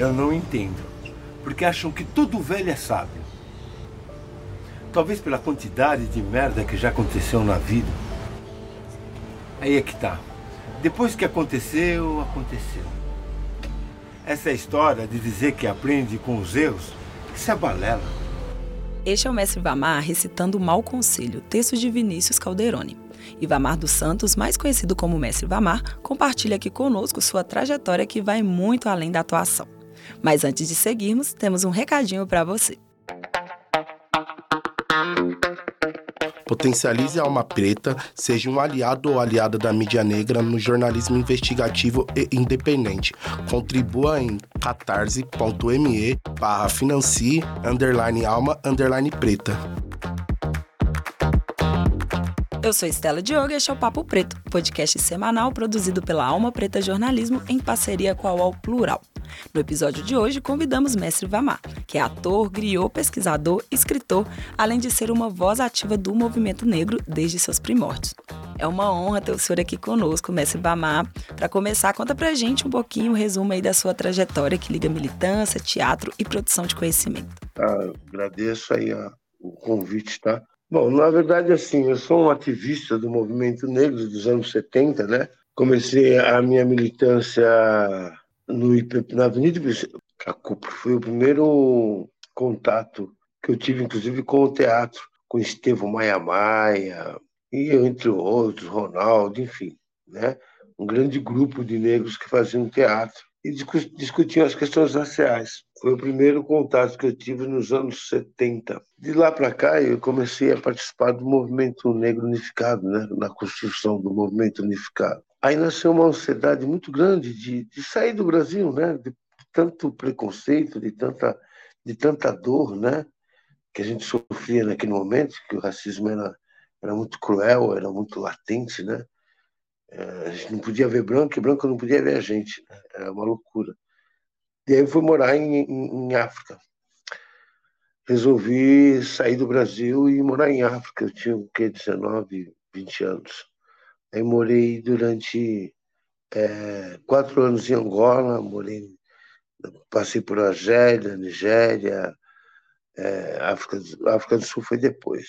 Eu não entendo, porque acham que todo velho é sábio. Talvez pela quantidade de merda que já aconteceu na vida. Aí é que tá. Depois que aconteceu, aconteceu. Essa é história de dizer que aprende com os erros, isso é balela. Este é o mestre Vamar recitando o Mal Conselho, texto de Vinícius Calderoni. E Vamar dos Santos, mais conhecido como Mestre Vamar, compartilha aqui conosco sua trajetória que vai muito além da atuação. Mas antes de seguirmos, temos um recadinho para você. Potencialize a alma preta, seja um aliado ou aliada da mídia negra no jornalismo investigativo e independente. Contribua em catarse.me barra financie underline alma underline preta. Eu sou Estela Diogo e este é o Papo Preto, podcast semanal produzido pela Alma Preta Jornalismo em parceria com a UOL Plural. No episódio de hoje, convidamos Mestre Vamar, que é ator, griot, pesquisador, escritor, além de ser uma voz ativa do movimento negro desde seus primórdios. É uma honra ter o senhor aqui conosco, Mestre Vamar. Para começar, conta pra gente um pouquinho, um resumo aí da sua trajetória que liga militância, teatro e produção de conhecimento. Ah, agradeço aí a, o convite, tá? Bom, na verdade, assim, eu sou um ativista do movimento negro dos anos 70, né? Comecei a minha militância no IP, na Avenida Cacupo. Foi o primeiro contato que eu tive, inclusive, com o teatro, com Estevão Maia Maia, e entre outros, Ronaldo, enfim, né? um grande grupo de negros que faziam teatro e discutiam as questões raciais. Foi o primeiro contato que eu tive nos anos 70. De lá para cá, eu comecei a participar do movimento negro unificado, né? na construção do movimento unificado aí nasceu uma ansiedade muito grande de, de sair do Brasil, né? De, tanto preconceito, de tanta, de tanta dor, né? Que a gente sofria naquele momento, que o racismo era, era muito cruel, era muito latente, né? É, a gente não podia ver branco e branco não podia ver a gente, né? era uma loucura. E aí eu fui morar em, em, em África. Resolvi sair do Brasil e morar em África. Eu tinha o quê? 19, 20 anos. Aí morei durante é, quatro anos em Angola, morei, passei por Argélia, Nigéria, é, África, África do Sul foi depois.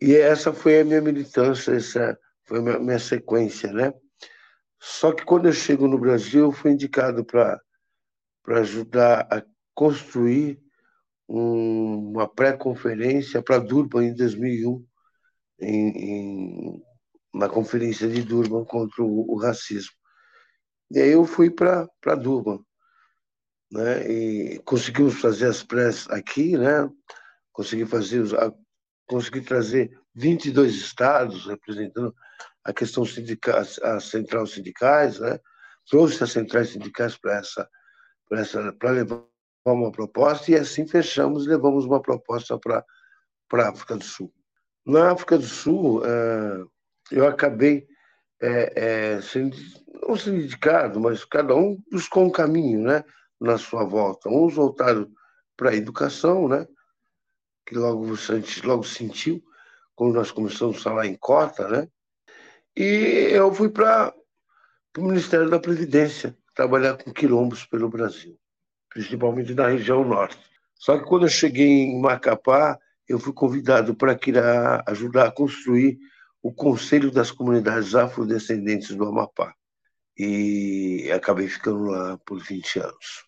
E essa foi a minha militância, essa foi a minha, minha sequência, né? Só que quando eu chego no Brasil, fui indicado para ajudar a construir um, uma pré-conferência para Durban em 2001, em, em na conferência de Durban contra o, o racismo. E aí eu fui para Durban, né? E conseguimos fazer as pressas aqui, né? Consegui fazer os, a, consegui trazer 22 estados representando a questão sindical, a central sindicais, né? Trouxe as centrais sindicais para essa para essa levar uma proposta e assim fechamos, levamos uma proposta para para África do Sul. Na África do Sul, é, eu acabei é, é, sendo, não sendo indicado, mas cada um buscou um caminho né, na sua volta. Uns voltaram para a educação, né, que logo você logo sentiu, quando nós começamos a falar em cota, né, e eu fui para o Ministério da Previdência, trabalhar com quilombos pelo Brasil, principalmente na região norte. Só que quando eu cheguei em Macapá, eu fui convidado para ajudar a construir o Conselho das Comunidades Afrodescendentes do Amapá. E acabei ficando lá por 20 anos,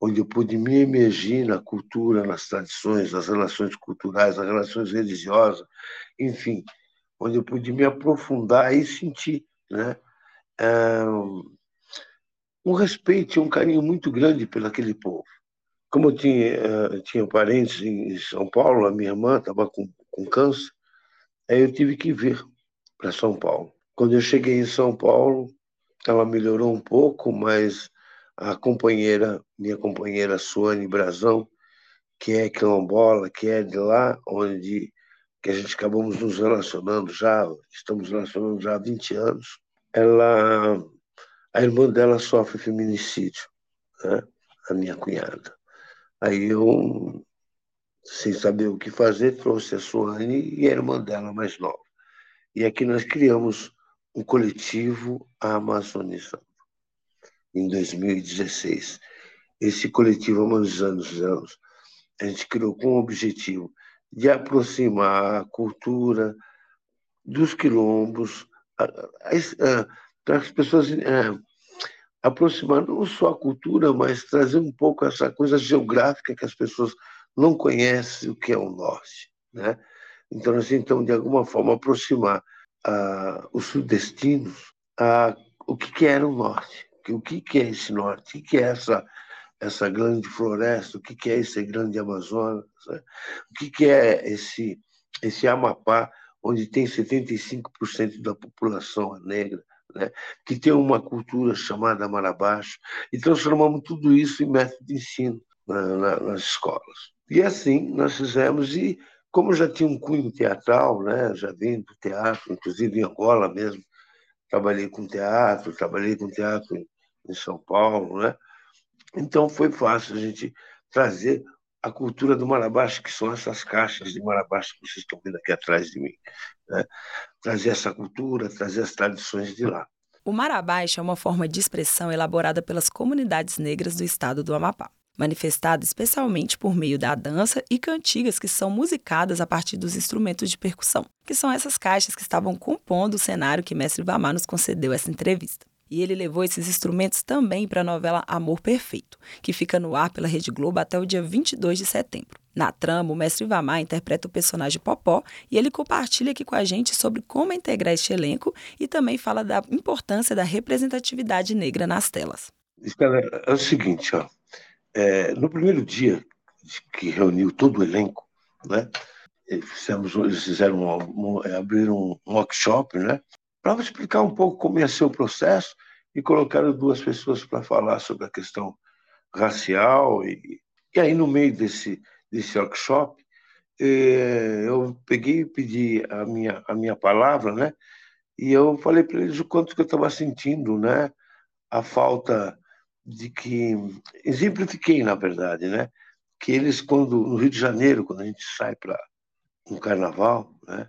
onde eu pude me emergir na cultura, nas tradições, nas relações culturais, nas relações religiosas, enfim, onde eu pude me aprofundar e sentir né, um respeito e um carinho muito grande pelo aquele povo. Como eu tinha, eu tinha parentes em São Paulo, a minha irmã estava com, com câncer, Aí eu tive que vir para São Paulo. Quando eu cheguei em São Paulo, ela melhorou um pouco, mas a companheira, minha companheira Suane Brazão, que é quilombola, que é de lá onde que a gente acabamos nos relacionando já, estamos relacionando já há 20 anos, ela, a irmã dela sofre feminicídio, né? a minha cunhada. Aí eu sem saber o que fazer, trouxe a Suane e a irmã dela mais nova. E aqui nós criamos um coletivo amazonizando. em 2016. Esse coletivo, anos, a gente criou com o objetivo de aproximar a cultura dos quilombos, as pessoas é, aproximar não só a cultura, mas trazer um pouco essa coisa geográfica que as pessoas não conhecem o que é o norte, né? Então nós tentamos de alguma forma aproximar a, os sudestinos a o que, que era o norte, o que, que é esse norte, o que, que é essa essa grande floresta, o que, que é esse grande Amazonas, né? o que, que é esse esse Amapá, onde tem 75% da população negra, né? que tem uma cultura chamada Marabaixo, e transformamos tudo isso em método de ensino na, na, nas escolas. E assim nós fizemos, e como já tinha um cunho teatral, né? já vim do teatro, inclusive em Angola mesmo, trabalhei com teatro, trabalhei com teatro em, São Paulo, né? então foi fácil a gente trazer a cultura do Marabaixo, que são essas caixas de Marabaixo que vocês estão vendo aqui atrás de mim. Né? Trazer essa cultura, trazer as tradições de lá. O Marabaixo é uma forma de expressão elaborada pelas comunidades negras do estado do Amapá, manifestada especialmente por meio da dança e cantigas que são musicadas a partir dos instrumentos de percussão, que são essas caixas que estavam compondo o cenário que Mestre Vamar nos concedeu essa entrevista. E ele levou esses instrumentos também para a novela Amor Perfeito, que fica no ar pela Rede Globo até o dia 22 de setembro. Na trama, o mestre Vamar interpreta o personagem Popó e ele compartilha aqui com a gente sobre como integrar este elenco e também fala da importância da representatividade negra nas telas. É o seguinte, ó, é, no primeiro dia que reuniu todo o elenco, né, fizemos, eles fizeram um, um, abriram um workshop, né, para explicar um pouco como ia ser o processo e colocaram duas pessoas para falar sobre a questão racial e, e aí no meio desse desse workshop eh, eu peguei e pedi a minha a minha palavra né e eu falei para eles o quanto que eu estava sentindo né a falta de que exemplifiquei na verdade né que eles quando no Rio de Janeiro quando a gente sai para um carnaval né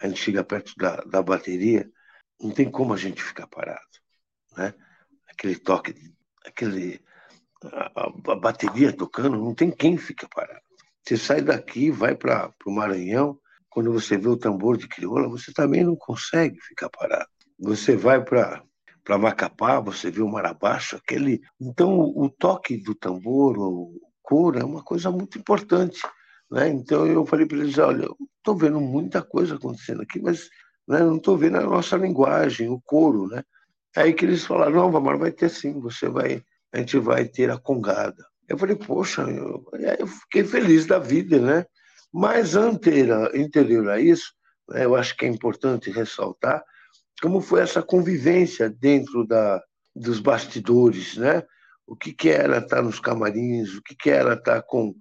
a gente chega perto da, da bateria não tem como a gente ficar parado, né? Aquele toque, aquele a, a bateria tocando, não tem quem fica parado. Você sai daqui, vai para o Maranhão, quando você vê o tambor de crioula, você também não consegue ficar parado. Você vai para para Macapá, você vê o mar abaixo, aquele. Então, o toque do tambor, o coro, é uma coisa muito importante. Né? Então, eu falei para eles: olha, estou vendo muita coisa acontecendo aqui, mas né? não estou vendo a nossa linguagem, o coro, né? Aí que eles falaram, não, Vamar, vai ter sim, você vai, a gente vai ter a congada. Eu falei, poxa, eu, eu fiquei feliz da vida, né? Mas anterior, anterior a isso, né, eu acho que é importante ressaltar como foi essa convivência dentro da, dos bastidores, né? O que, que era estar nos camarins, o que, que era estar com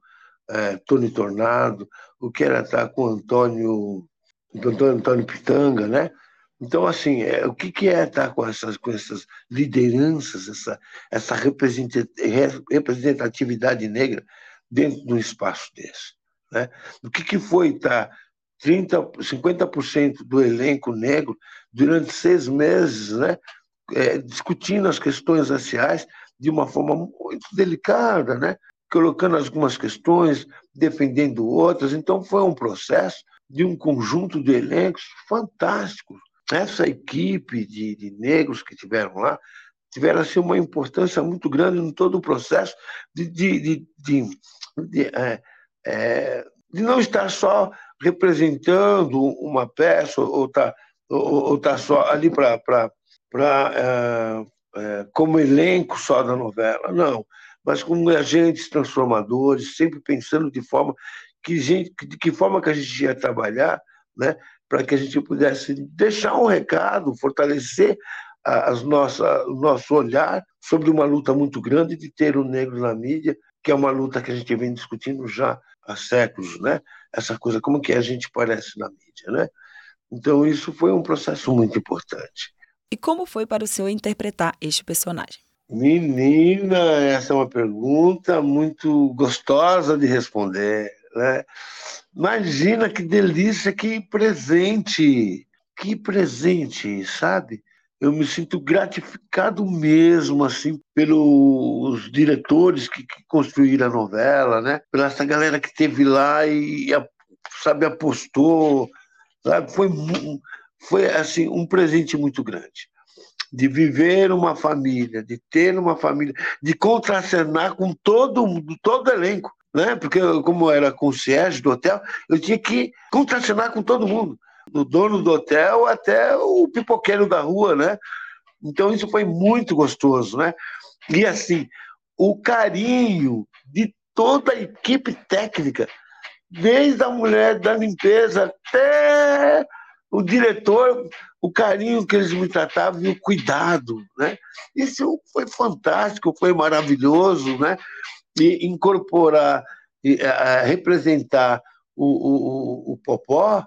é, Tony Tornado, o que era estar com Antônio doutor Antônio Pitanga, né? Então, assim, é, o que, que é estar com essas, com essas lideranças, essa, essa representatividade negra dentro de um espaço desse? Né? O que, que foi estar 30, 50% do elenco negro durante seis meses, né? É, discutindo as questões raciais de uma forma muito delicada, né? colocando algumas questões, defendendo outras. Então, foi um processo de um conjunto de elencos fantásticos. Essa equipe de, de negros que tiveram lá tiveram assim, uma importância muito grande em todo o processo de, de, de, de, de, é, é, de não estar só representando uma peça ou estar tá, ou, ou tá só ali para é, é, como elenco só da novela, não, mas como agentes transformadores, sempre pensando de forma que gente, de que forma que a gente ia trabalhar, né, para que a gente pudesse deixar um recado, fortalecer as nossa, o nosso olhar sobre uma luta muito grande de ter o negro na mídia, que é uma luta que a gente vem discutindo já há séculos, né? Essa coisa, como que a gente parece na mídia, né? Então isso foi um processo muito importante. E como foi para o senhor interpretar este personagem? Menina, essa é uma pergunta muito gostosa de responder. Né? Imagina que delícia, que presente, que presente, sabe? Eu me sinto gratificado mesmo assim pelos diretores que, que construíram a novela, né? Pela essa galera que teve lá e sabe apostou, sabe? Foi foi assim um presente muito grande de viver uma família, de ter uma família, de contracenar com todo todo elenco, né? Porque como eu era concierge do hotel, eu tinha que contracenar com todo mundo do dono do hotel até o pipoqueiro da rua, né? Então isso foi muito gostoso, né? E assim, o carinho de toda a equipe técnica, desde a mulher da limpeza até o diretor, o carinho que eles me tratavam e o cuidado, né? Isso foi fantástico, foi maravilhoso, né? E incorporar, e, representar o, o, o Popó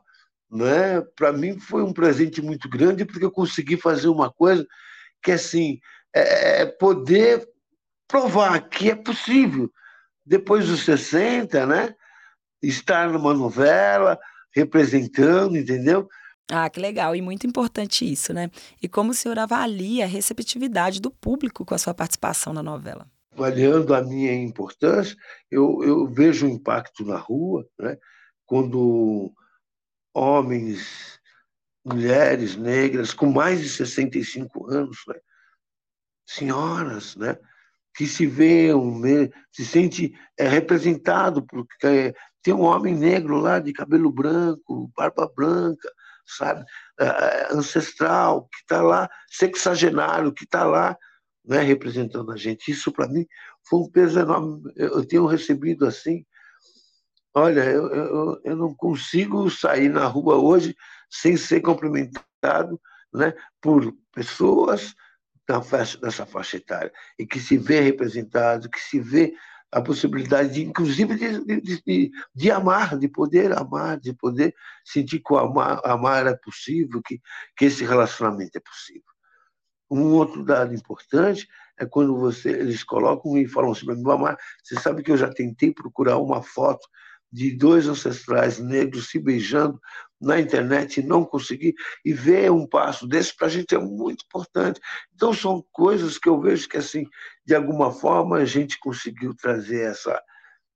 né? Para mim foi um presente muito grande porque eu consegui fazer uma coisa que assim é, é poder provar que é possível depois dos 60, né? Estar numa novela representando, entendeu? Ah, que legal e muito importante isso, né? E como o senhor avalia a receptividade do público com a sua participação na novela? Avaliando a minha importância, eu, eu vejo o impacto na rua, né? Quando homens, mulheres negras com mais de 65 anos, né? senhoras, né? que se vê, um, se sente é, representado, porque é, tem um homem negro lá de cabelo branco, barba branca, sabe, é, ancestral, que está lá, sexagenário, que está lá, né, representando a gente. Isso para mim foi um peso enorme. Eu tenho recebido assim Olha, eu, eu, eu não consigo sair na rua hoje sem ser cumprimentado né, por pessoas da faixa, dessa faixa etária e que se vê representado, que se vê a possibilidade, de, inclusive, de, de, de, de, amar, de poder amar, de poder sentir que amar, amar é possível, que, que esse relacionamento é possível. Um outro dado importante é quando você, eles colocam e falam assim, amar, você sabe que eu já tentei procurar uma foto de dois ancestrais negros se beijando na internet e não conseguir, e ver um passo desse para a gente é muito importante. Então, são coisas que eu vejo que, assim, de alguma forma, a gente conseguiu trazer, essa,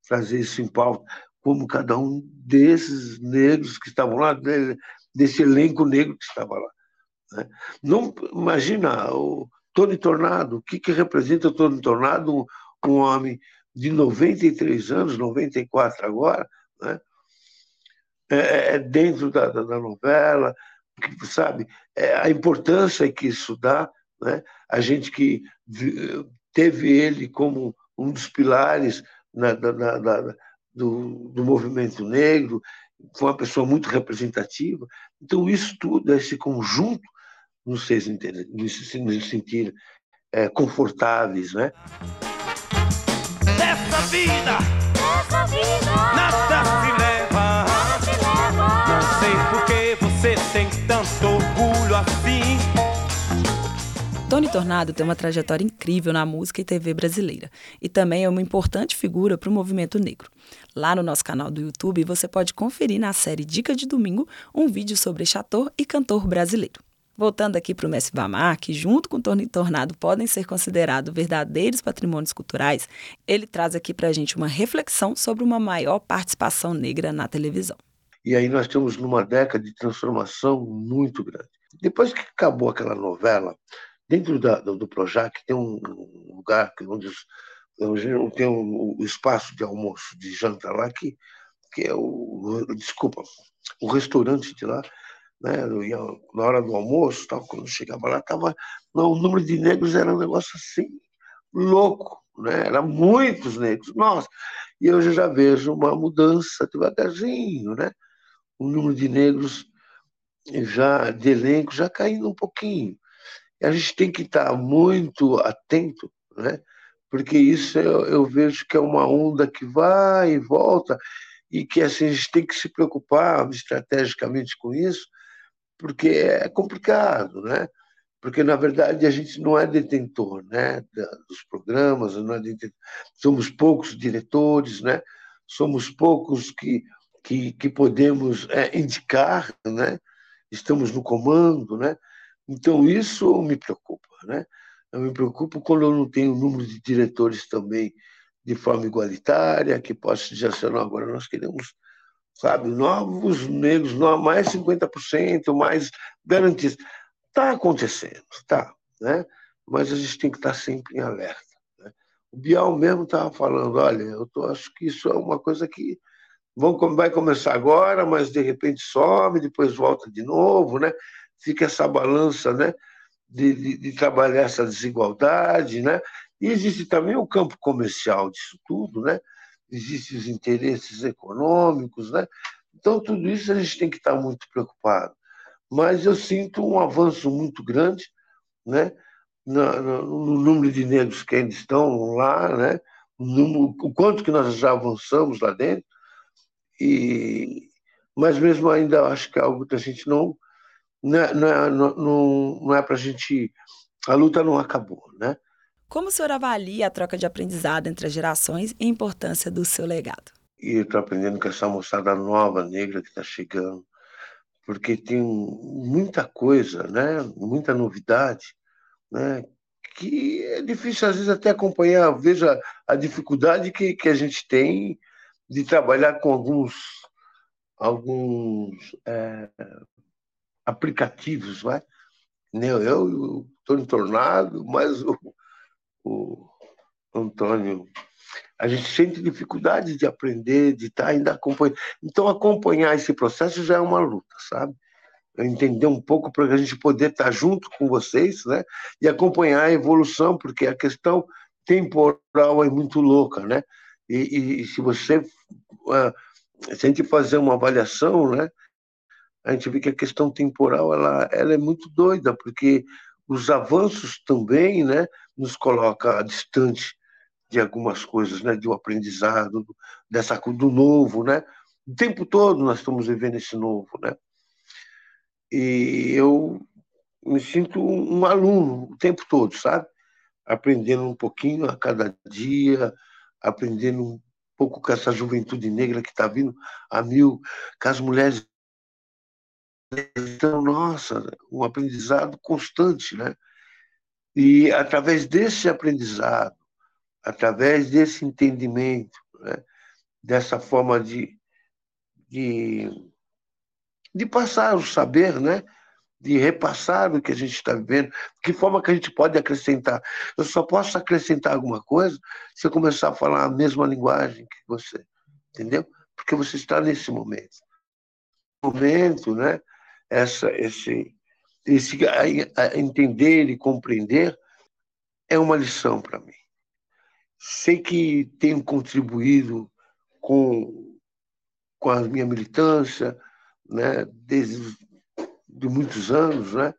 trazer isso em pauta, como cada um desses negros que estavam lá, desse elenco negro que estava lá. Né? Não, imagina o Tony Tornado, o que, que representa o Tony Tornado, um, um homem de 93 anos, 94 agora, né? É, é, é dentro da, da, da novela, que, sabe, é a importância que isso dá, né? a gente que teve ele como um dos pilares na, na, na, do, do movimento negro, foi uma pessoa muito representativa. Então, isso tudo, esse conjunto, nos fez nos sentir é, confortáveis, né? Vida, nessa vida, nada se leva. Nada se leva. Não sei por que você tem tanto orgulho assim. Tony Tornado tem uma trajetória incrível na música e TV brasileira e também é uma importante figura para o movimento negro. Lá no nosso canal do YouTube você pode conferir na série Dica de Domingo um vídeo sobre este ator e cantor brasileiro. Voltando aqui para o Messi Bamar, que junto com Torno e Tornado podem ser considerados verdadeiros patrimônios culturais, ele traz aqui para a gente uma reflexão sobre uma maior participação negra na televisão. E aí nós estamos numa década de transformação muito grande. Depois que acabou aquela novela, dentro da, do, do Projac tem um lugar onde tem um, um espaço de almoço, de janta lá, que, que é o, desculpa, o restaurante de lá, né? Na hora do almoço, tal, quando chegava lá, tava, não, o número de negros era um negócio assim, louco, né? Era muitos negros, nossa. E hoje eu já vejo uma mudança devagarzinho, né? O número de negros já de elenco já caindo um pouquinho. E a gente tem que estar muito atento, né? Porque isso eu, eu vejo que é uma onda que vai e volta e que assim, a gente tem que se preocupar estrategicamente com isso, porque é complicado, né? Porque, na verdade, a gente não é detentor né, dos programas, não é detentor. somos poucos diretores, né? somos poucos que, que, que podemos é, indicar, né? estamos no comando, né? Então, isso me preocupa. Né? Eu me preocupo quando eu não tenho número de diretores também de forma igualitária, que possa dizer assim, agora nós queremos, sabe, novos negros, mais 50%, mais garantidos. Está acontecendo, está, né? mas a gente tem que estar sempre em alerta. Né? O Bial mesmo estava falando, olha, eu tô, acho que isso é uma coisa que vão, vai começar agora, mas de repente sobe, depois volta de novo, né? fica essa balança né? de, de, de trabalhar essa desigualdade, né? E existe também o campo comercial disso tudo, né? Existem os interesses econômicos, né? Então, tudo isso a gente tem que estar muito preocupado. Mas eu sinto um avanço muito grande, né? No, no, no número de negros que ainda estão lá, né? O, o quanto que nós já avançamos lá dentro. E, mas mesmo ainda acho que é algo que a gente não não, é, não, é, não, não é para a gente. A luta não acabou, né? Como o senhor avalia a troca de aprendizado entre as gerações e a importância do seu legado? E eu estou aprendendo com essa moçada nova, negra, que está chegando, porque tem muita coisa, né? muita novidade, né? que é difícil às vezes até acompanhar. Veja a dificuldade que, que a gente tem de trabalhar com alguns, alguns é, aplicativos, vai? Eu estou entornado, mas o, o Antônio, a gente sente dificuldade de aprender, de estar tá ainda acompanhando. Então, acompanhar esse processo já é uma luta, sabe? Entender um pouco para a gente poder estar tá junto com vocês, né? E acompanhar a evolução, porque a questão temporal é muito louca, né? E, e se você uh, se a gente fazer uma avaliação, né? a gente vê que a questão temporal ela, ela é muito doida, porque os avanços também né, nos coloca distante de algumas coisas, né, de um aprendizado, dessa do novo, né? O tempo todo nós estamos vivendo esse novo, né? E eu me sinto um aluno o tempo todo, sabe? Aprendendo um pouquinho a cada dia, aprendendo um pouco com essa juventude negra que está vindo a mil, com as mulheres então, nossa, um aprendizado constante, né? E através desse aprendizado, através desse entendimento, né? dessa forma de, de, de passar o saber, né? de repassar o que a gente está vivendo, que forma que a gente pode acrescentar. Eu só posso acrescentar alguma coisa se eu começar a falar a mesma linguagem que você, entendeu? Porque você está nesse momento. Momento, né? Essa, esse, esse entender e compreender é uma lição para mim. Sei que tenho contribuído com, com a minha militância, né, desde de muitos anos, né?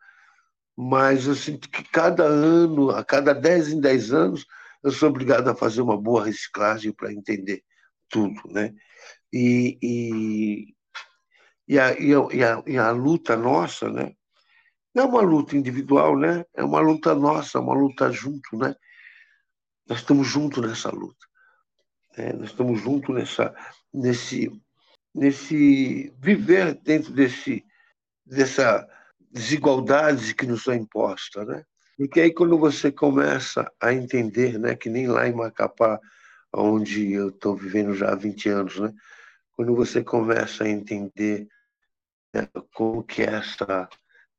mas eu sinto que cada ano, a cada 10 em 10 anos, eu sou obrigado a fazer uma boa reciclagem para entender tudo. Né? E, e, e a, e a, e a, e a luta nossa, né? Não é uma luta individual, né? É uma luta nossa, uma luta junto, né? Nós estamos juntos nessa luta. Né? Nós estamos juntos nessa, nesse, nesse viver dentro desse, dessa desigualdade que nos é imposta, né? Porque aí quando você começa a entender, né, que nem lá em Macapá, onde eu estou vivendo já há 20 anos, né? Quando você começa a entender né, como que é essa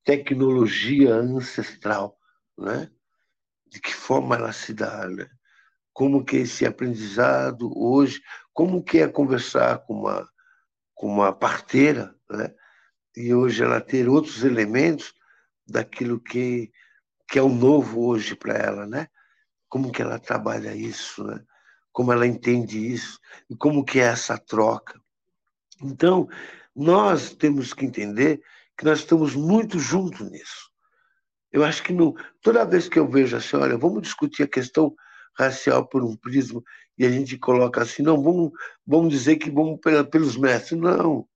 tecnologia ancestral, né? de que forma ela se dá, né? como que esse aprendizado hoje, como que é conversar com uma, com uma parteira, né? e hoje ela ter outros elementos daquilo que, que é o novo hoje para ela, né? Como que ela trabalha isso, né? Como ela entende isso e como que é essa troca. Então, nós temos que entender que nós estamos muito juntos nisso. Eu acho que toda vez que eu vejo assim, olha, vamos discutir a questão racial por um prisma e a gente coloca assim, não, vamos, vamos dizer que vamos pelos mestres. Não,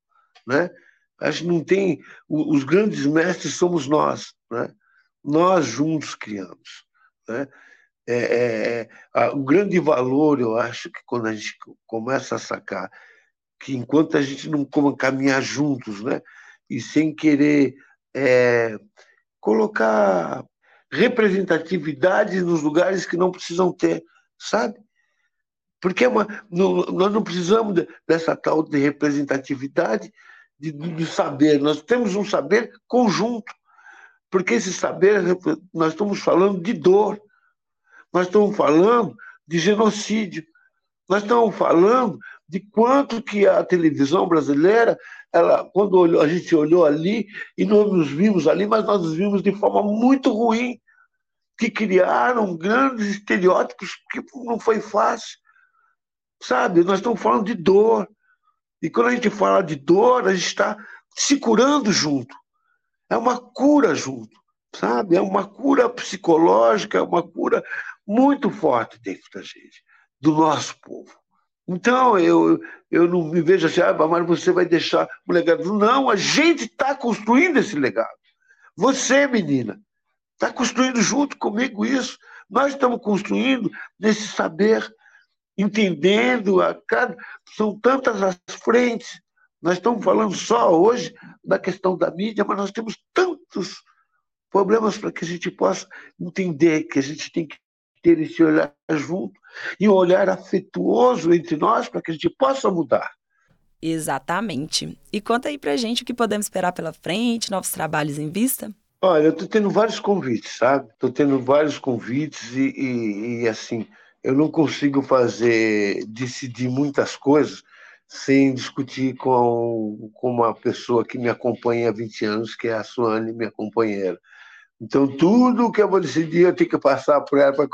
né? Acho que não tem. Os grandes mestres somos nós, né? Nós juntos criamos, né? É, é, é, o grande valor, eu acho que quando a gente começa a sacar que enquanto a gente não caminhar juntos, né? E sem querer é, colocar representatividade nos lugares que não precisam ter, sabe? Porque é uma, não, nós não precisamos dessa tal de representatividade de, de saber, nós temos um saber conjunto, porque esse saber, nós estamos falando de dor, nós estamos falando de genocídio, nós estamos falando de quanto que a televisão brasileira, ela, quando olhou, a gente olhou ali e nós nos vimos ali, mas nós nos vimos de forma muito ruim, que criaram grandes estereótipos que não foi fácil. Sabe? Nós estamos falando de dor. E quando a gente fala de dor, a gente está se curando junto. É uma cura junto, sabe? É uma cura psicológica, é uma cura muito forte dentro da gente, do nosso povo. Então, eu, eu não me vejo assim, ah, mas você vai deixar um legado. Não, a gente está construindo esse legado. Você, menina, está construindo junto comigo isso. Nós estamos construindo nesse saber, entendendo a cada. São tantas as frentes. Nós estamos falando só hoje da questão da mídia, mas nós temos tantos problemas para que a gente possa entender que a gente tem que ter esse olhar junto e um olhar afetuoso entre nós para que a gente possa mudar. Exatamente. E conta aí pra gente o que podemos esperar pela frente, novos trabalhos em vista? Olha, eu estou tendo vários convites, sabe? Estou tendo vários convites e, e, e, assim, eu não consigo fazer, decidir muitas coisas sem discutir com, com uma pessoa que me acompanha há 20 anos, que é a Suane, minha companheira. Então, tudo que eu vou decidir, eu tenho que passar por ela, para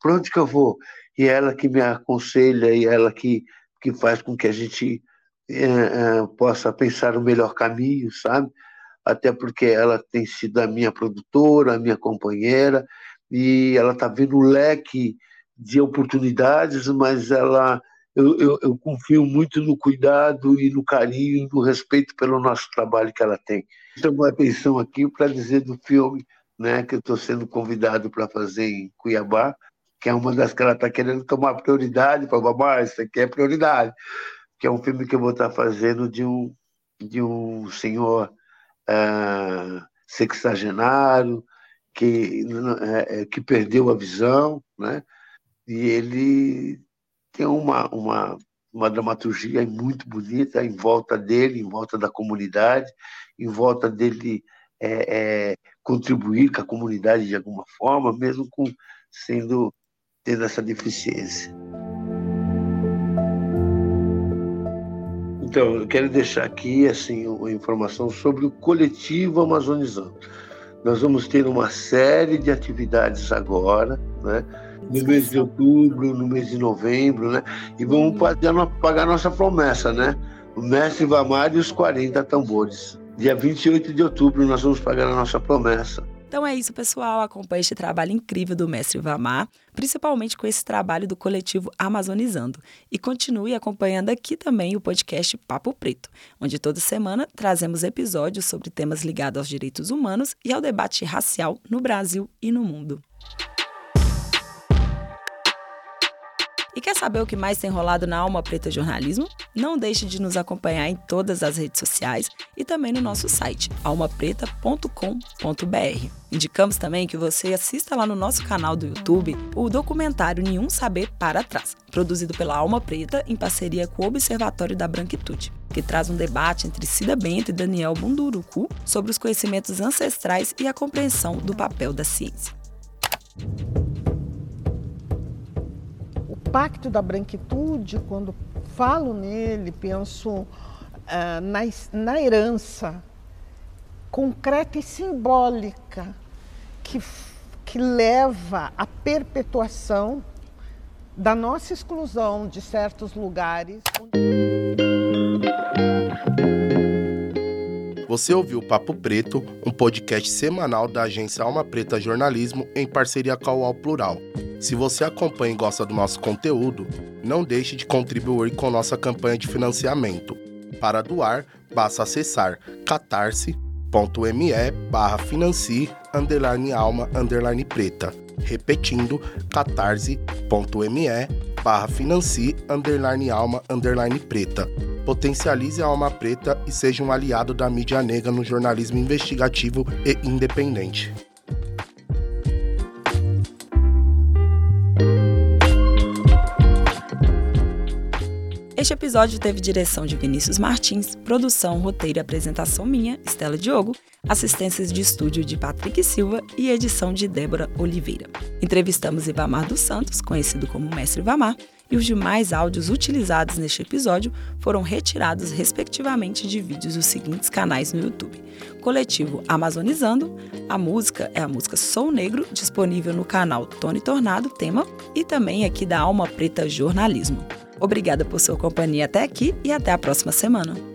por onde que eu vou? E ela que me aconselha, e ela que, que faz com que a gente é, é, possa pensar o melhor caminho, sabe? até porque ela tem sido a minha produtora, a minha companheira, e ela está vendo um leque de oportunidades, mas ela eu, eu, eu, confio muito no cuidado e no carinho e no respeito pelo nosso trabalho que ela tem. Chamou a atenção aqui para dizer do filme né, que eu estou sendo convidado para fazer em Cuiabá, que é uma das que ela está querendo tomar prioridade, para babá, isso aqui é prioridade, que é um filme que eu vou estar tá fazendo de um, de um senhor é, sexagenário, que, é, que perdeu a visão, né? e ele tem uma, uma, uma dramaturgia muito bonita em volta dele, em volta da comunidade, em volta dele é, é, contribuir com a comunidade de alguma forma, mesmo com sendo tendo essa deficiência. Então, eu quero deixar aqui assim uma informação sobre o coletivo amazonizando. Nós vamos ter uma série de atividades agora, né? No mês de outubro, no mês de novembro, né? E vamos pagar nossa promessa, né? O mestre Vamar e os 40 tambores. Dia 28 de outubro nós vamos pagar a nossa promessa. Então é isso, pessoal. Acompanhe este trabalho incrível do mestre Vamar, principalmente com esse trabalho do coletivo Amazonizando. E continue acompanhando aqui também o podcast Papo Preto, onde toda semana trazemos episódios sobre temas ligados aos direitos humanos e ao debate racial no Brasil e no mundo. E quer saber o que mais tem rolado na Alma Preta Jornalismo? Não deixe de nos acompanhar em todas as redes sociais e também no nosso site, almapreta.com.br. Indicamos também que você assista lá no nosso canal do YouTube o documentário Nenhum Saber para Trás, produzido pela Alma Preta em parceria com o Observatório da Branquitude, que traz um debate entre Cida Bento e Daniel Bunduruku sobre os conhecimentos ancestrais e a compreensão do papel da ciência. Pacto da Branquitude, quando falo nele, penso uh, na, na herança concreta e simbólica que, que leva à perpetuação da nossa exclusão de certos lugares. Você ouviu Papo Preto, um podcast semanal da agência Alma Preta Jornalismo em parceria com a UOL Plural. Se você acompanha e gosta do nosso conteúdo, não deixe de contribuir com nossa campanha de financiamento. Para doar, basta acessar catarse.me barra financie underline alma underline preta. Repetindo, catarse.me barra financie underline alma underline preta Potencialize a alma preta e seja um aliado da mídia negra no jornalismo investigativo e independente. Este episódio teve direção de Vinícius Martins, produção, roteiro e apresentação minha, Estela Diogo, assistências de estúdio de Patrick Silva e edição de Débora Oliveira. Entrevistamos Ivamar dos Santos, conhecido como Mestre Ivamar, e os demais áudios utilizados neste episódio foram retirados respectivamente de vídeos dos seguintes canais no YouTube. Coletivo Amazonizando, a música é a música Sou Negro, disponível no canal Tony Tornado, tema, e também aqui da Alma Preta Jornalismo. Obrigada por sua companhia até aqui e até a próxima semana.